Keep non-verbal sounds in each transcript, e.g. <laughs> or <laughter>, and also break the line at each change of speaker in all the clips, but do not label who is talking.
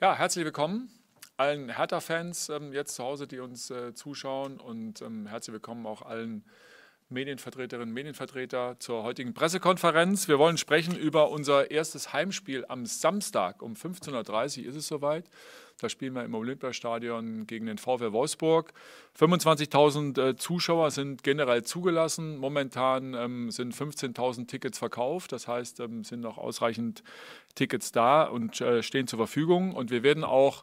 Ja, herzlich willkommen allen Hertha-Fans ähm, jetzt zu Hause, die uns äh, zuschauen und ähm, herzlich willkommen auch allen Medienvertreterinnen Medienvertreter zur heutigen Pressekonferenz. Wir wollen sprechen über unser erstes Heimspiel am Samstag um 15.30 Uhr ist es soweit. Da spielen wir im Olympiastadion gegen den VfL Wolfsburg. 25.000 äh, Zuschauer sind generell zugelassen. Momentan ähm, sind 15.000 Tickets verkauft. Das heißt, ähm, sind noch ausreichend Tickets da und äh, stehen zur Verfügung. Und wir werden auch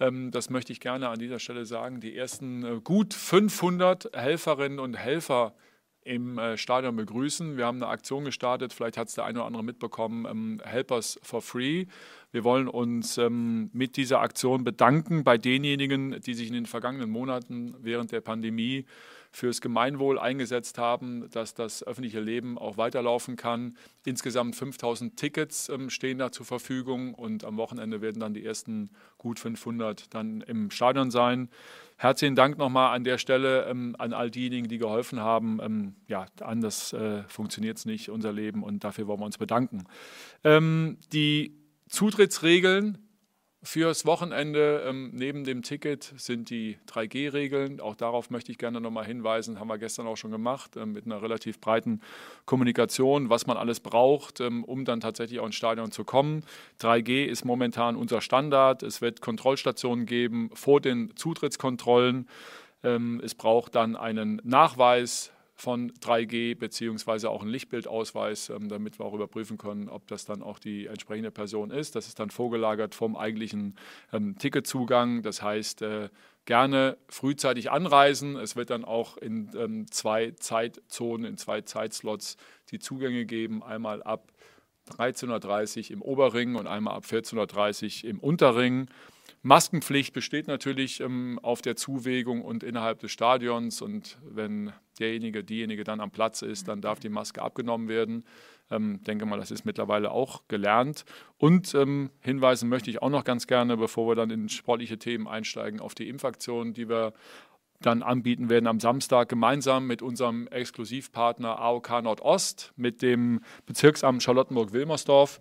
ähm, das möchte ich gerne an dieser Stelle sagen, die ersten äh, gut 500 Helferinnen und Helfer im äh, Stadion begrüßen. Wir haben eine Aktion gestartet, vielleicht hat es der eine oder andere mitbekommen, ähm, Helpers for Free. Wir wollen uns ähm, mit dieser Aktion bedanken bei denjenigen, die sich in den vergangenen Monaten während der Pandemie fürs Gemeinwohl eingesetzt haben, dass das öffentliche Leben auch weiterlaufen kann. Insgesamt 5000 Tickets ähm, stehen da zur Verfügung und am Wochenende werden dann die ersten gut 500 dann im Stadion sein. Herzlichen Dank nochmal an der Stelle ähm, an all diejenigen, die geholfen haben. Ähm, ja, anders äh, funktioniert es nicht, unser Leben, und dafür wollen wir uns bedanken. Ähm, die Zutrittsregeln Fürs Wochenende ähm, neben dem Ticket sind die 3G-Regeln. Auch darauf möchte ich gerne nochmal hinweisen. Haben wir gestern auch schon gemacht ähm, mit einer relativ breiten Kommunikation, was man alles braucht, ähm, um dann tatsächlich auch ins Stadion zu kommen. 3G ist momentan unser Standard. Es wird Kontrollstationen geben vor den Zutrittskontrollen. Ähm, es braucht dann einen Nachweis von 3G beziehungsweise auch einen Lichtbildausweis, ähm, damit wir auch überprüfen können, ob das dann auch die entsprechende Person ist. Das ist dann vorgelagert vom eigentlichen ähm, Ticketzugang. Das heißt, äh, gerne frühzeitig anreisen. Es wird dann auch in ähm, zwei Zeitzonen, in zwei Zeitslots die Zugänge geben. Einmal ab 13.30 Uhr im Oberring und einmal ab 14.30 Uhr im Unterring. Maskenpflicht besteht natürlich ähm, auf der Zuwägung und innerhalb des Stadions. Und wenn derjenige, diejenige dann am Platz ist, dann darf die Maske abgenommen werden. Ähm, denke mal, das ist mittlerweile auch gelernt. Und ähm, hinweisen möchte ich auch noch ganz gerne, bevor wir dann in sportliche Themen einsteigen, auf die Impfaktion, die wir dann anbieten werden am Samstag gemeinsam mit unserem Exklusivpartner AOK Nordost, mit dem Bezirksamt Charlottenburg-Wilmersdorf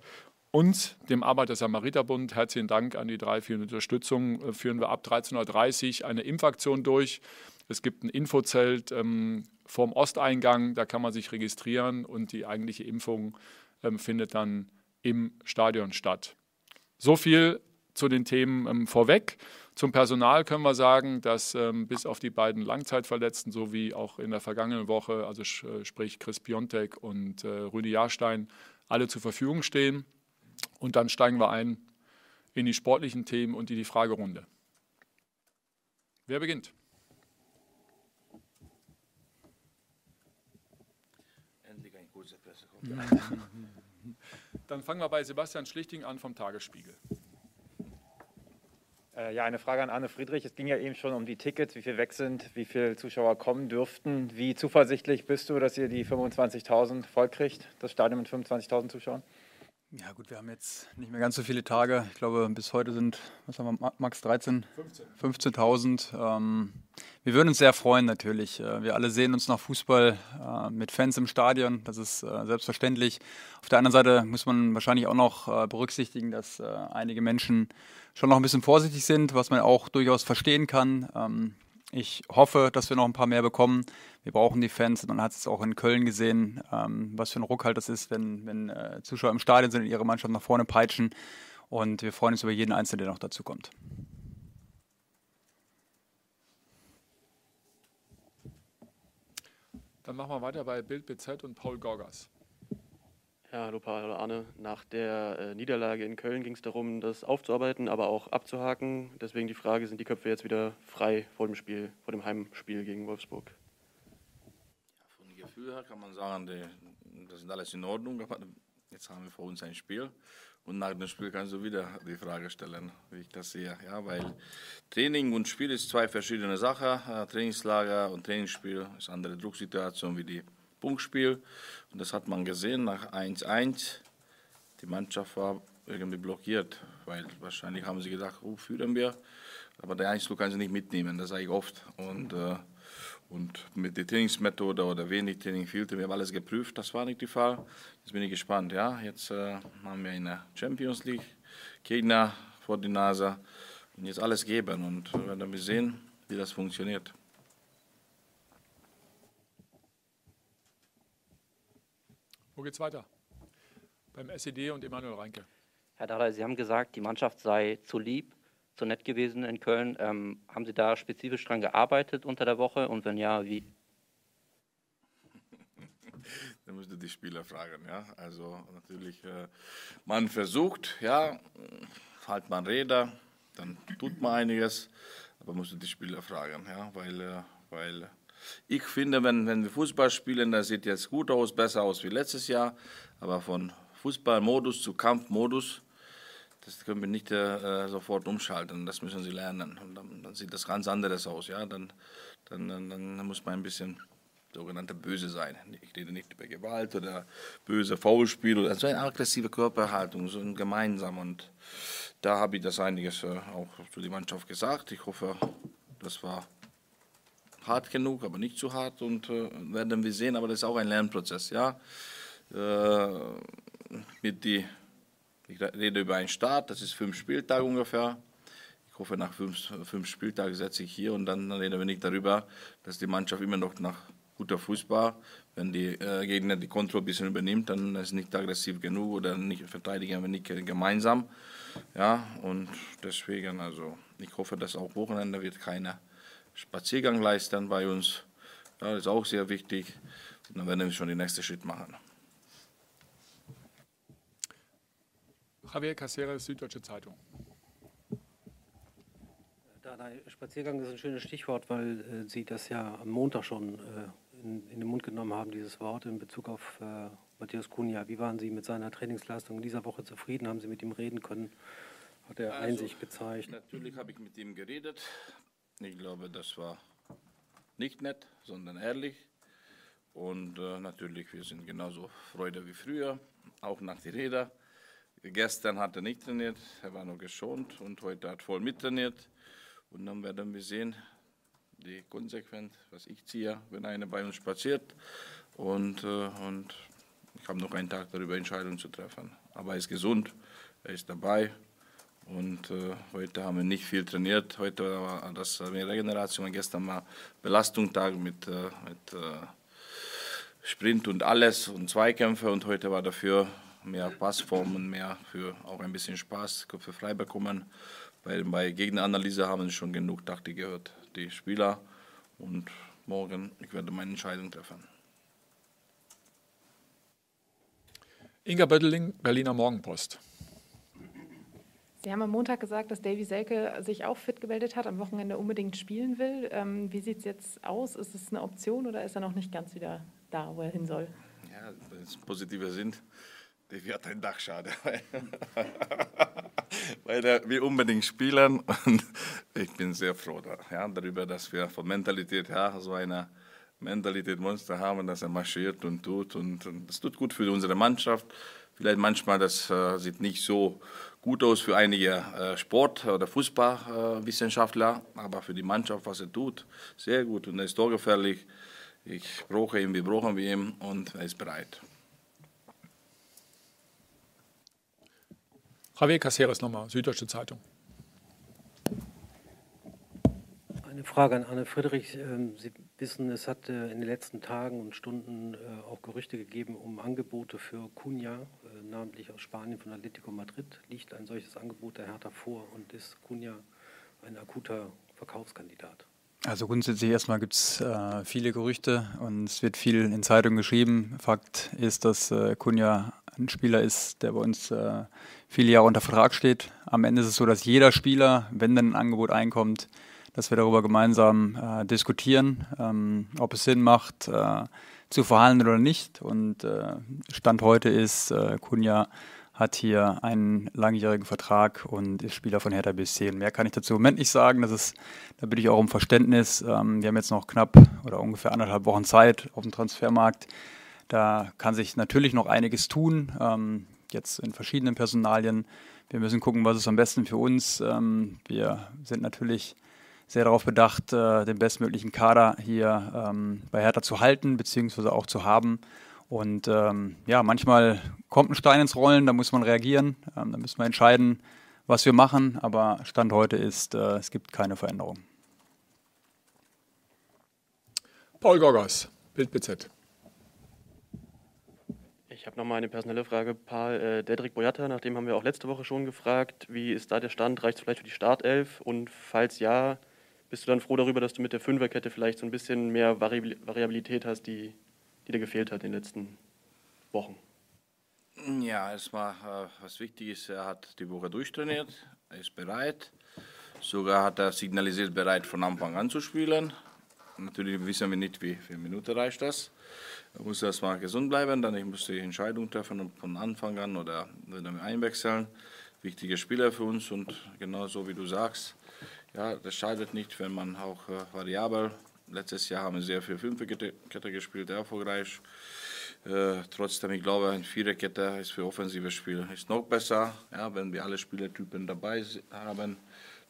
und dem Arbeiter-Samariter-Bund. Herzlichen Dank an die drei für die Unterstützung. Äh, führen wir ab 13.30 Uhr eine Impfaktion durch. Es gibt ein Infozelt ähm, vorm Osteingang, da kann man sich registrieren und die eigentliche Impfung ähm, findet dann im Stadion statt. So viel zu den Themen ähm, vorweg. Zum Personal können wir sagen, dass ähm, bis auf die beiden Langzeitverletzten sowie auch in der vergangenen Woche, also äh, sprich Chris Piontek und äh, Rüdi Jahrstein, alle zur Verfügung stehen. Und dann steigen wir ein in die sportlichen Themen und in die Fragerunde. Wer beginnt? Endlich ein kurzer Pressekonferenz. <laughs> Dann fangen wir bei Sebastian Schlichting an vom Tagesspiegel.
Äh, ja, eine Frage an Arne Friedrich. Es ging ja eben schon um die Tickets, wie viel weg sind, wie viele Zuschauer kommen dürften. Wie zuversichtlich bist du, dass ihr die 25.000 vollkriegt, das Stadion mit 25.000 Zuschauern?
Ja gut, wir haben jetzt nicht mehr ganz so viele Tage. Ich glaube, bis heute sind, was haben wir, Max, 13? 15.000. 15 ähm, wir würden uns sehr freuen natürlich. Äh, wir alle sehen uns nach Fußball äh, mit Fans im Stadion. Das ist äh, selbstverständlich. Auf der anderen Seite muss man wahrscheinlich auch noch äh, berücksichtigen, dass äh, einige Menschen schon noch ein bisschen vorsichtig sind, was man auch durchaus verstehen kann. Ähm, ich hoffe, dass wir noch ein paar mehr bekommen. Wir brauchen die Fans. Man hat es auch in Köln gesehen, ähm, was für ein Ruck halt das ist, wenn, wenn äh, Zuschauer im Stadion sind und ihre Mannschaft nach vorne peitschen. Und wir freuen uns über jeden Einzelnen, der noch dazu kommt.
Dann machen wir weiter bei Bild BZ und Paul Gorgas.
Ja, hallo Paul Arne. Nach der äh, Niederlage in Köln ging es darum, das aufzuarbeiten, aber auch abzuhaken. Deswegen die Frage, sind die Köpfe jetzt wieder frei vor dem Spiel, vor dem Heimspiel gegen Wolfsburg?
Ja, von Gefühl her kann man sagen, die, das ist alles in Ordnung, aber jetzt haben wir vor uns ein Spiel. Und nach dem Spiel kannst du wieder die Frage stellen, wie ich das sehe. Ja, weil Training und Spiel ist zwei verschiedene Sachen. Äh, Trainingslager und Trainingsspiel ist eine andere Drucksituation wie die Punktspiel. Und das hat man gesehen nach 1-1. Die Mannschaft war irgendwie blockiert, weil wahrscheinlich haben sie gedacht, oh, führen wir. Aber der Einzug kann sie nicht mitnehmen, das sage ich oft. Und, äh, und mit der Trainingsmethode oder wenig Training fehlte, wir haben alles geprüft, das war nicht der Fall. Jetzt bin ich gespannt. Ja? Jetzt äh, haben wir eine Champions League Gegner vor die Nase und jetzt alles geben und werden wir sehen, wie das funktioniert.
Wo geht's weiter? Beim SED und Emanuel Reinke.
Herr Dada, Sie haben gesagt, die Mannschaft sei zu lieb, zu nett gewesen in Köln. Ähm, haben Sie da spezifisch dran gearbeitet unter der Woche und wenn ja, wie? <laughs>
Da müsst ihr die Spieler fragen, ja. Also natürlich, äh, man versucht, ja, halt man Räder, dann tut man einiges, aber musst du die Spieler fragen, ja, weil, äh, weil ich finde, wenn, wenn wir Fußball spielen, das sieht jetzt gut aus, besser aus wie letztes Jahr, aber von Fußballmodus zu Kampfmodus, das können wir nicht äh, sofort umschalten, das müssen sie lernen. Und dann, dann, sieht das ganz anderes aus, ja, dann, dann, dann muss man ein bisschen sogenannte Böse sein. Ich rede nicht über Gewalt oder böse Foulspiel oder so eine aggressive Körperhaltung, so ein gemeinsam. Und da habe ich das einiges äh, auch zu der Mannschaft gesagt. Ich hoffe, das war hart genug, aber nicht zu hart und äh, werden wir sehen. Aber das ist auch ein Lernprozess, ja. Äh, mit die, ich rede über einen Start, das ist fünf Spieltage ungefähr. Ich hoffe, nach fünf, fünf Spieltagen setze ich hier und dann reden wir nicht darüber, dass die Mannschaft immer noch nach guter Fußball. Wenn die äh, Gegner die Kontrolle ein bisschen übernimmt, dann ist nicht aggressiv genug oder nicht verteidigen wir nicht gemeinsam. Ja, und deswegen, also ich hoffe, dass auch Wochenende wird keine Spaziergang leisten bei uns. Ja, das ist auch sehr wichtig. Und dann werden wir schon den nächsten Schritt machen.
Javier Caceres, Süddeutsche Zeitung.
Spaziergang ist ein schönes Stichwort, weil äh, Sie das ja am Montag schon äh, in, in, den Mund genommen haben, dieses Wort in Bezug auf äh, Matthias Kunja. Wie waren Sie mit seiner Trainingsleistung in dieser Woche zufrieden? Haben Sie mit ihm reden können? Hat er also, Einsicht gezeigt?
Natürlich habe ich mit ihm geredet. Ich glaube, das war nicht nett, sondern ehrlich. Und äh, natürlich, wir sind genauso Freude wie früher, auch nach der Rede. Gestern hat er nicht trainiert, er war nur geschont und heute hat voll mittrainiert. Und dann werden wir sehen, die konsequent, was ich ziehe, wenn einer bei uns spaziert. Und, äh, und ich habe noch einen Tag darüber Entscheidungen zu treffen. Aber er ist gesund, er ist dabei. Und äh, heute haben wir nicht viel trainiert. Heute war das mehr Regeneration. Gestern war Belastungstag mit, äh, mit äh, Sprint und alles und Zweikämpfe. Und heute war dafür mehr Passformen, mehr für auch ein bisschen Spaß, Köpfe frei bekommen. Weil bei Gegneranalyse haben sie schon genug Taktik gehört, die Spieler. Und morgen, ich werde meine Entscheidung treffen.
Inga Bötteling, Berliner Morgenpost.
Sie haben am Montag gesagt, dass Davy Selke sich auch fit gemeldet hat, am Wochenende unbedingt spielen will. Ähm, wie sieht es jetzt aus? Ist es eine Option oder ist er noch nicht ganz wieder da, wo er hin soll?
Ja, wenn es positive sind, Davy hat einen Dachschade. <laughs> weil er will unbedingt spielen und ich bin sehr froh da, ja, darüber, dass wir von Mentalität her so eine Mentalität Monster haben, dass er marschiert und tut und, und das tut gut für unsere Mannschaft. Vielleicht manchmal, das äh, sieht nicht so gut aus für einige äh, Sport- oder Fußballwissenschaftler, äh, aber für die Mannschaft, was er tut, sehr gut und er ist torgefährlich. Ich brauche ihn, wir brauchen ihn und er ist bereit.
Javier Caceres nochmal, Süddeutsche Zeitung.
Eine Frage an Anne Friedrich. Ähm, Sie wissen, es hat äh, in den letzten Tagen und Stunden äh, auch Gerüchte gegeben um Angebote für Cunha, äh, namentlich aus Spanien von Atletico Madrid. Liegt ein solches Angebot der Hertha vor und ist Cunha ein akuter Verkaufskandidat?
Also grundsätzlich erstmal gibt es äh, viele Gerüchte und es wird viel in Zeitungen geschrieben. Fakt ist, dass äh, Kunja ein Spieler ist, der bei uns äh, viele Jahre unter Vertrag steht. Am Ende ist es so, dass jeder Spieler, wenn dann ein Angebot einkommt, dass wir darüber gemeinsam äh, diskutieren, ähm, ob es Sinn macht, äh, zu verhandeln oder nicht. Und äh, Stand heute ist, äh, Kunja hat hier einen langjährigen Vertrag und ist Spieler von Hertha BSC. Und mehr kann ich dazu im Moment nicht sagen. Das ist, da bitte ich auch um Verständnis. Ähm, wir haben jetzt noch knapp oder ungefähr anderthalb Wochen Zeit auf dem Transfermarkt. Da kann sich natürlich noch einiges tun, ähm, jetzt in verschiedenen Personalien. Wir müssen gucken, was ist am besten für uns. Ähm, wir sind natürlich sehr darauf bedacht, äh, den bestmöglichen Kader hier ähm, bei Hertha zu halten, beziehungsweise auch zu haben. Und ähm, ja, manchmal kommt ein Stein ins Rollen, da muss man reagieren. Ähm, da müssen wir entscheiden, was wir machen, aber Stand heute ist, äh, es gibt keine Veränderung.
Paul Gorgas, Bild BZ.
Ich habe nochmal eine personelle Frage, Paul. Äh, Dedrick Boyata, nach dem haben wir auch letzte Woche schon gefragt. Wie ist da der Stand? Reicht es vielleicht für die Startelf? Und falls ja, bist du dann froh darüber, dass du mit der Fünferkette vielleicht so ein bisschen mehr Variabilität hast, die, die dir gefehlt hat in den letzten Wochen?
Ja, erstmal, äh, was wichtig ist, er hat die Woche durchtrainiert, er ist bereit. Sogar hat er signalisiert, bereit von Anfang an zu spielen. Natürlich wissen wir nicht, wie viele Minuten reicht das. Er muss erstmal gesund bleiben, dann ich muss die Entscheidung treffen, von Anfang an oder wieder einwechseln. Wichtige Spieler für uns und genauso wie du sagst, ja, das schadet nicht, wenn man auch äh, variabel. Letztes Jahr haben wir sehr viel Fünferkette gespielt, erfolgreich. Äh, trotzdem, ich glaube, eine Viererkette ist für offensive Spiel ist noch besser. Ja, wenn wir alle Spielertypen dabei haben,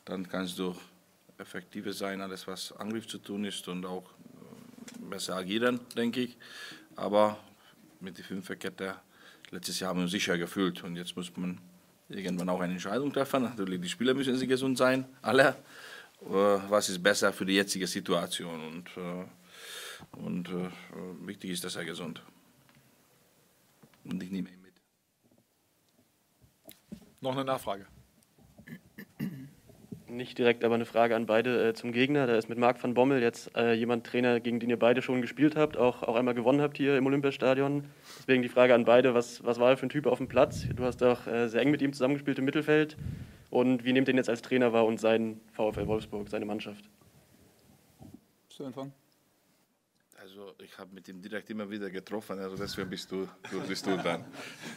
dann kannst du effektiver sein, alles was Angriff zu tun ist und auch äh, besser agieren, denke ich. Aber mit der Fünferkette, letztes Jahr haben wir uns sicher gefühlt und jetzt muss man irgendwann auch eine Entscheidung treffen. Natürlich, die Spieler müssen sie gesund sein, alle. Äh, was ist besser für die jetzige Situation? Und, und wichtig ist, dass er gesund ist und ich nehme ihn mit.
Noch eine Nachfrage.
Nicht direkt, aber eine Frage an beide äh, zum Gegner. Da ist mit Marc van Bommel jetzt äh, jemand Trainer, gegen den ihr beide schon gespielt habt, auch, auch einmal gewonnen habt hier im Olympiastadion. Deswegen die Frage an beide, was, was war er für ein Typ auf dem Platz? Du hast auch äh, sehr eng mit ihm zusammengespielt im Mittelfeld. Und wie nehmt ihr ihn jetzt als Trainer wahr und sein VfL Wolfsburg, seine Mannschaft?
Zu Anfang?
Also ich habe mit ihm direkt immer wieder getroffen, also deswegen bist du, du bist du dann.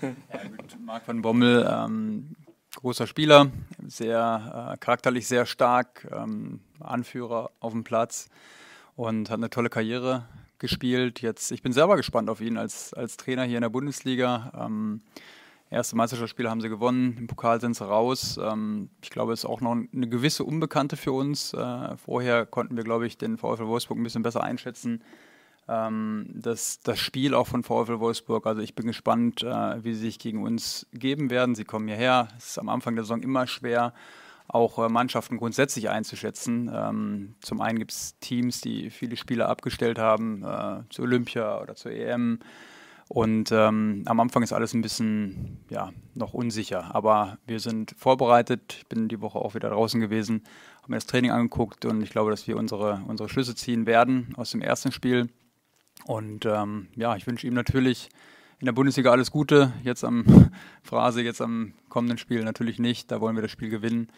<laughs>
Ja, Marc van Bommel, ähm, großer Spieler, sehr äh, charakterlich sehr stark, ähm, Anführer auf dem Platz und hat eine tolle Karriere gespielt. Jetzt, ich bin selber gespannt auf ihn als, als Trainer hier in der Bundesliga. Ähm, erste Meisterschaftsspiele haben sie gewonnen, im Pokal sind sie raus. Ähm, ich glaube, es ist auch noch eine gewisse Unbekannte für uns. Äh, vorher konnten wir, glaube ich, den VfL Wolfsburg ein bisschen besser einschätzen ähm, das, das Spiel auch von VfL Wolfsburg. Also ich bin gespannt, äh, wie sie sich gegen uns geben werden. Sie kommen hierher. Es ist am Anfang der Saison immer schwer, auch äh, Mannschaften grundsätzlich einzuschätzen. Ähm, zum einen gibt es Teams, die viele Spieler abgestellt haben, äh, zur Olympia oder zur EM. Und ähm, am Anfang ist alles ein bisschen ja, noch unsicher. Aber wir sind vorbereitet. Ich bin die Woche auch wieder draußen gewesen, habe mir das Training angeguckt und ich glaube, dass wir unsere, unsere Schlüsse ziehen werden aus dem ersten Spiel. Und ähm, ja, ich wünsche ihm natürlich in der Bundesliga alles Gute. Jetzt am <laughs> Phrase, jetzt am kommenden Spiel natürlich nicht. Da wollen wir das Spiel gewinnen.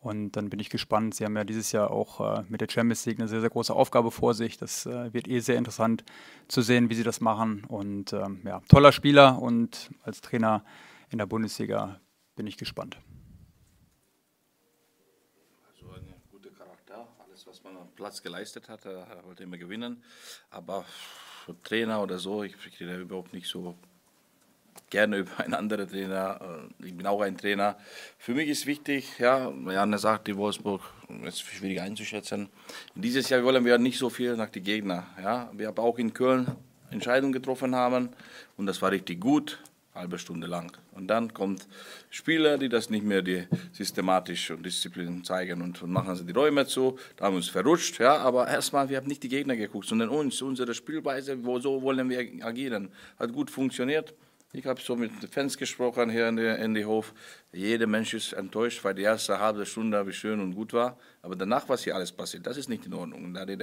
Und dann bin ich gespannt. Sie haben ja dieses Jahr auch äh, mit der Champions League eine sehr, sehr große Aufgabe vor sich. Das äh, wird eh sehr interessant zu sehen, wie sie das machen. Und ähm, ja, toller Spieler und als Trainer in der Bundesliga bin ich gespannt.
alles, was man am Platz geleistet hat, er wollte immer gewinnen. Aber Trainer oder so, ich rede überhaupt nicht so gerne über einen anderen Trainer. Äh, ich bin auch ein Trainer. Für mich ist wichtig, ja, Janne sagt, die Wolfsburg ist schwierig einzuschätzen. Dieses Jahr wollen wir nicht so viel nach den Gegnern. Ja. Wir haben auch in Köln Entscheidungen getroffen haben und das war richtig gut halbe Stunde lang. Und dann kommt Spieler, die das nicht mehr die systematisch und Disziplin zeigen und, und machen sie die Räume zu. Da haben wir uns verrutscht, ja, aber erstmal, wir haben nicht die Gegner geguckt, sondern uns, unsere Spielweise, wo so wollen wir agieren. Hat gut funktioniert. Ich habe so mit Fans gesprochen hier in, der, in die Hof. Jeder Mensch ist enttäuscht, weil die erste halbe Stunde wie schön und gut war. Aber danach, was hier alles passiert, das ist nicht in Ordnung. Da die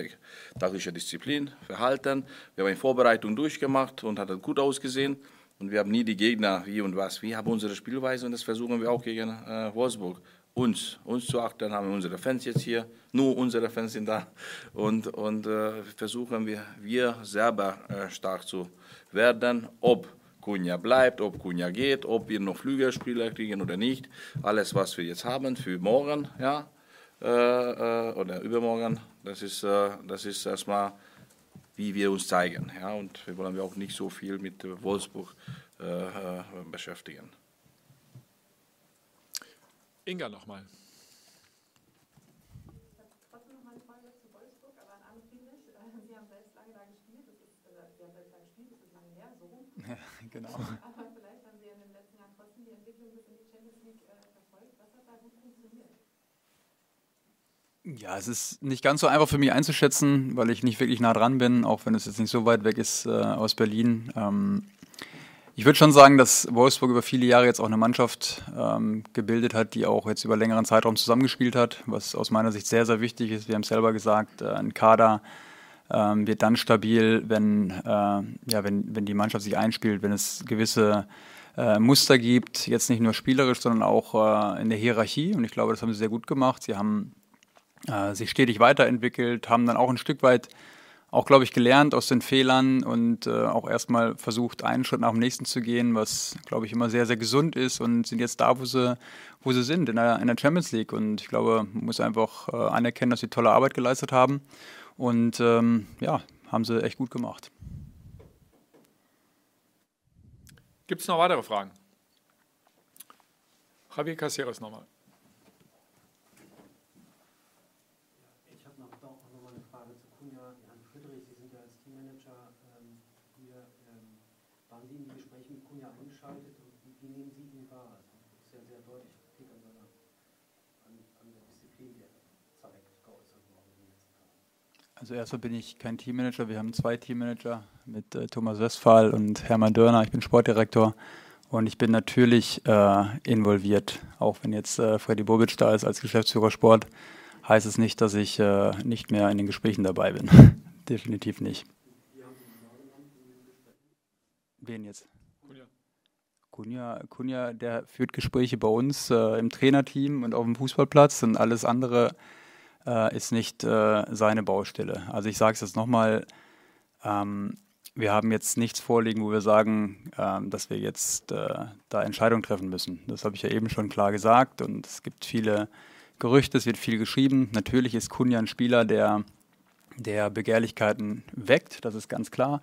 tagliche Disziplin, Verhalten. Wir haben eine Vorbereitung durchgemacht und hat gut ausgesehen. Und wir haben nie die Gegner wie und was. Wir haben unsere Spielweise und das versuchen wir auch gegen äh, Wolfsburg. Uns, uns zu achten, haben wir unsere Fans jetzt hier, nur unsere Fans sind da. Und, und äh, versuchen wir, wir selber äh, stark zu werden, ob Kunja bleibt, ob Kunja geht, ob wir noch Flügelspieler kriegen oder nicht. Alles, was wir jetzt haben für morgen, ja, äh, äh, oder übermorgen, das ist, äh, das ist erstmal wie wir uns zeigen. Ja, und wir wollen auch nicht so viel mit Wolfsburg äh, äh beschäftigen.
Inga nochmal. <laughs> <laughs>
Ja, genau.
Aber vielleicht haben Sie ja in den letzten Jahren trotzdem die Entwicklung bis in die Champions League äh, verfolgt. Was hat da gut
Ja, es ist nicht ganz so einfach für mich einzuschätzen, weil ich nicht wirklich nah dran bin, auch wenn es jetzt nicht so weit weg ist äh, aus Berlin. Ähm, ich würde schon sagen, dass Wolfsburg über viele Jahre jetzt auch eine Mannschaft ähm, gebildet hat, die auch jetzt über längeren Zeitraum zusammengespielt hat, was aus meiner Sicht sehr, sehr wichtig ist. Wir haben es selber gesagt, äh, ein Kader ähm, wird dann stabil, wenn, äh, ja, wenn, wenn die Mannschaft sich einspielt, wenn es gewisse äh, Muster gibt, jetzt nicht nur spielerisch, sondern auch äh, in der Hierarchie. Und ich glaube, das haben sie sehr gut gemacht. Sie haben äh, sich stetig weiterentwickelt, haben dann auch ein Stück weit auch, glaube ich, gelernt aus den Fehlern und äh, auch erstmal versucht, einen Schritt nach dem nächsten zu gehen, was, glaube ich, immer sehr, sehr gesund ist und sind jetzt da, wo sie, wo sie sind, in der, in der Champions League. Und ich glaube, man muss einfach äh, anerkennen, dass sie tolle Arbeit geleistet haben und ähm, ja, haben sie echt gut gemacht.
Gibt es noch weitere Fragen? Javier Caceres nochmal.
Also erstmal bin ich kein Teammanager. Wir haben zwei Teammanager mit äh, Thomas Westphal und Hermann Dörner. Ich bin Sportdirektor und ich bin natürlich äh, involviert. Auch wenn jetzt äh, Freddy Bobic da ist als Geschäftsführer Sport, heißt es nicht, dass ich äh, nicht mehr in den Gesprächen dabei bin. <laughs> Definitiv nicht. Wen jetzt? Kunja, Kunja, der führt Gespräche bei uns äh, im Trainerteam und auf dem Fußballplatz und alles andere äh, ist nicht äh, seine Baustelle. Also ich sage es jetzt nochmal, ähm, wir haben jetzt nichts vorliegen, wo wir sagen, ähm, dass wir jetzt äh, da Entscheidungen treffen müssen. Das habe ich ja eben schon klar gesagt und es gibt viele Gerüchte, es wird viel geschrieben. Natürlich ist Kunja ein Spieler, der, der Begehrlichkeiten weckt, das ist ganz klar.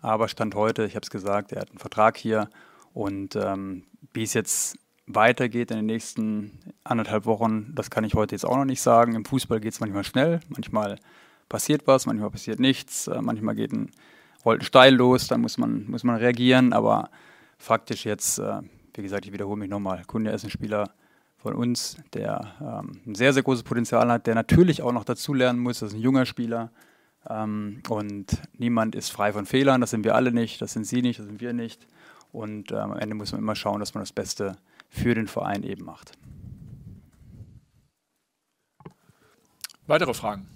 Aber Stand heute, ich habe es gesagt, er hat einen Vertrag hier. Und ähm, wie es jetzt weitergeht in den nächsten anderthalb Wochen, das kann ich heute jetzt auch noch nicht sagen. Im Fußball geht es manchmal schnell, manchmal passiert was, manchmal passiert nichts, äh, manchmal geht ein, rollt ein Steil los, dann muss man, muss man reagieren, aber faktisch jetzt, äh, wie gesagt, ich wiederhole mich nochmal, Kunde ist ein Spieler von uns, der ähm, ein sehr, sehr großes Potenzial hat, der natürlich auch noch dazulernen muss, das ist ein junger Spieler ähm, und niemand ist frei von Fehlern, das sind wir alle nicht, das sind Sie nicht, das sind wir nicht und äh, am Ende muss man immer schauen, dass man das Beste für den Verein eben macht.
Weitere Fragen?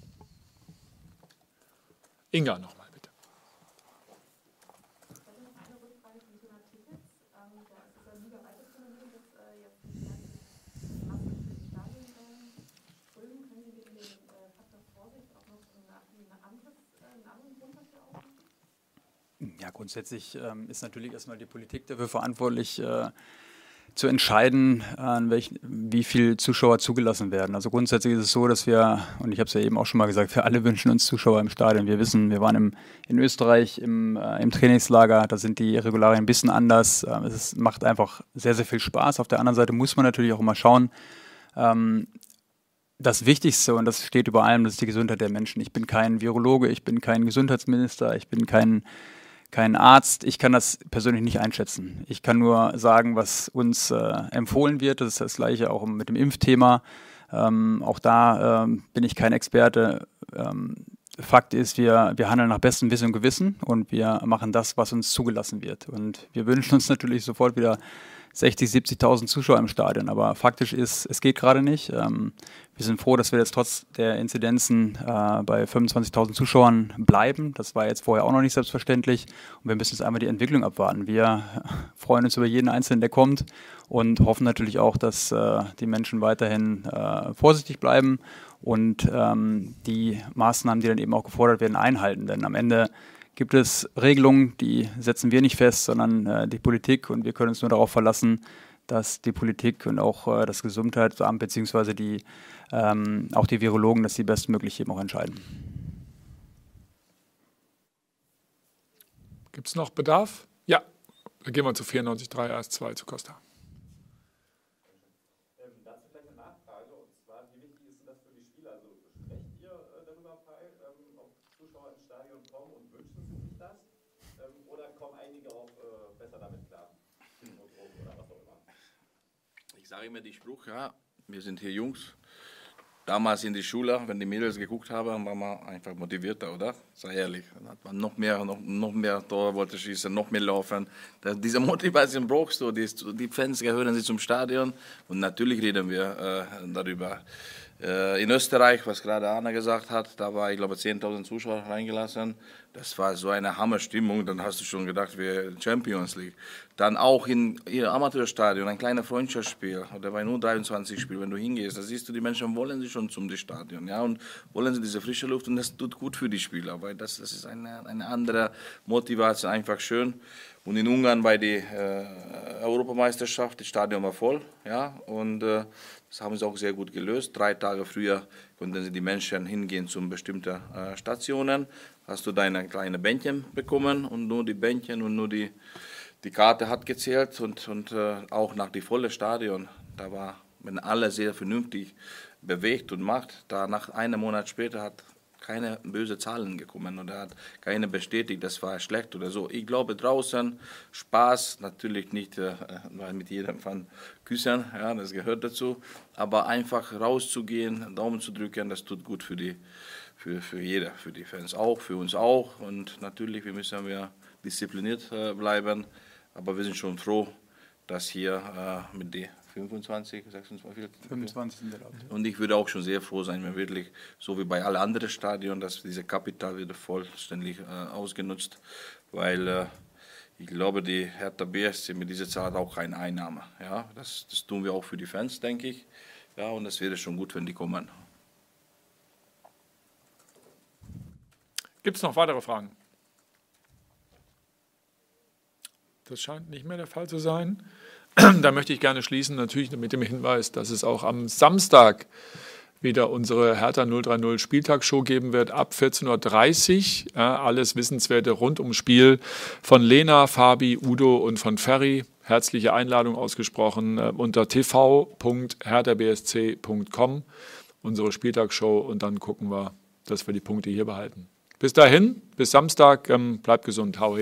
Inga nochmal, bitte.
Ja, grundsätzlich ähm, ist natürlich erstmal die Politik dafür verantwortlich, äh, zu entscheiden, an welch, wie viele Zuschauer zugelassen werden. Also grundsätzlich ist es so, dass wir, und ich habe es ja eben auch schon mal gesagt, wir alle wünschen uns Zuschauer im Stadion. Wir wissen, wir waren im, in Österreich im, äh, im Trainingslager, da sind die Regularien ein bisschen anders. Äh, es ist, macht einfach sehr, sehr viel Spaß. Auf der anderen Seite muss man natürlich auch immer schauen, ähm, das Wichtigste, und das steht über allem, das ist die Gesundheit der Menschen. Ich bin kein Virologe, ich bin kein Gesundheitsminister, ich bin kein kein Arzt. Ich kann das persönlich nicht einschätzen. Ich kann nur sagen, was uns äh, empfohlen wird. Das ist das gleiche auch mit dem Impfthema. Ähm, auch da ähm, bin ich kein Experte. Ähm, Fakt ist, wir, wir handeln nach bestem Wissen und Gewissen und wir machen das, was uns zugelassen wird. Und wir wünschen uns natürlich sofort wieder 60, 70.000 Zuschauer im Stadion. Aber faktisch ist, es geht gerade nicht. Ähm, wir sind froh, dass wir jetzt trotz der Inzidenzen äh, bei 25.000 Zuschauern bleiben. Das war jetzt vorher auch noch nicht selbstverständlich. Und wir müssen jetzt einmal die Entwicklung abwarten. Wir <laughs> freuen uns über jeden Einzelnen, der kommt und hoffen natürlich auch, dass äh, die Menschen weiterhin äh, vorsichtig bleiben und ähm, die Maßnahmen, die dann eben auch gefordert werden, einhalten. Denn am Ende gibt es Regelungen, die setzen wir nicht fest, sondern äh, die Politik und wir können uns nur darauf verlassen, dass die Politik und auch äh, das Gesundheitsamt beziehungsweise die, ähm, auch die Virologen, dass sie bestmöglich eben auch entscheiden.
Gibt es noch Bedarf? Ja, dann gehen wir zu 94.3 erst 2 zu Costa.
Sage immer die Spruch, ja, wir sind hier Jungs, damals in die Schule, wenn die Mädels geguckt haben, war man einfach motivierter, oder? Sei ehrlich. Dann hat man noch mehr, noch, noch mehr Tore wollte schießen, noch mehr laufen. Das, diese Motivation brauchst du. Die, die Fans gehören sie zum Stadion und natürlich reden wir äh, darüber. Äh, in Österreich, was gerade Anna gesagt hat, da war, ich glaube, 10.000 Zuschauer reingelassen. Das war so eine Hammerstimmung. Dann hast du schon gedacht, wir Champions League. Dann auch in ihr Amateurstadion, ein kleines Freundschaftsspiel oder bei nur 23 Spiel, wenn du hingehst, da siehst du, die Menschen wollen sie schon zum Stadion, ja, und wollen sie diese frische Luft und das tut gut für die Spieler, weil das, das ist eine, eine andere Motivation, einfach schön. Und in Ungarn bei der äh, Europameisterschaft, das Stadion war voll, ja, und äh, das haben sie auch sehr gut gelöst. Drei Tage früher konnten sie die Menschen hingehen zu bestimmten äh, Stationen. Hast du deine kleine Bändchen bekommen und nur die Bändchen und nur die, die Karte hat gezählt und, und äh, auch nach die volle Stadion. Da war, wenn alle sehr vernünftig bewegt und macht, da nach einem Monat später hat keine böse Zahlen gekommen oder hat keine bestätigt, das war schlecht oder so. Ich glaube draußen Spaß, natürlich nicht äh, mit jedem von küssen, ja, das gehört dazu, aber einfach rauszugehen, Daumen zu drücken, das tut gut für die für, für jeder, für die Fans auch, für uns auch. Und natürlich wir müssen wir diszipliniert äh, bleiben, aber wir sind schon froh, dass hier äh, mit den 25, 26, 25 sind erlaubt. Und ich würde auch schon sehr froh sein, wenn wirklich, so wie bei allen anderen Stadien, dass diese Kapital wieder vollständig äh, ausgenutzt, weil äh, ich glaube, die Hertha BSC mit dieser Zahl hat auch keine Einnahme. Ja, das, das tun wir auch für die Fans, denke ich. Ja, und es wäre schon gut, wenn die kommen.
Gibt es noch weitere Fragen? Das scheint nicht mehr der Fall zu sein. Da möchte ich gerne schließen, natürlich mit dem Hinweis, dass es auch am Samstag wieder unsere Hertha 030 Spieltagsshow geben wird ab 14.30 Uhr. Alles Wissenswerte rund ums Spiel von Lena, Fabi, Udo und von Ferry. Herzliche Einladung ausgesprochen äh, unter tv.herterbsc.com unsere Spieltagsshow und dann gucken wir, dass wir die Punkte hier behalten. Bis dahin, bis Samstag, ähm, bleibt gesund, hau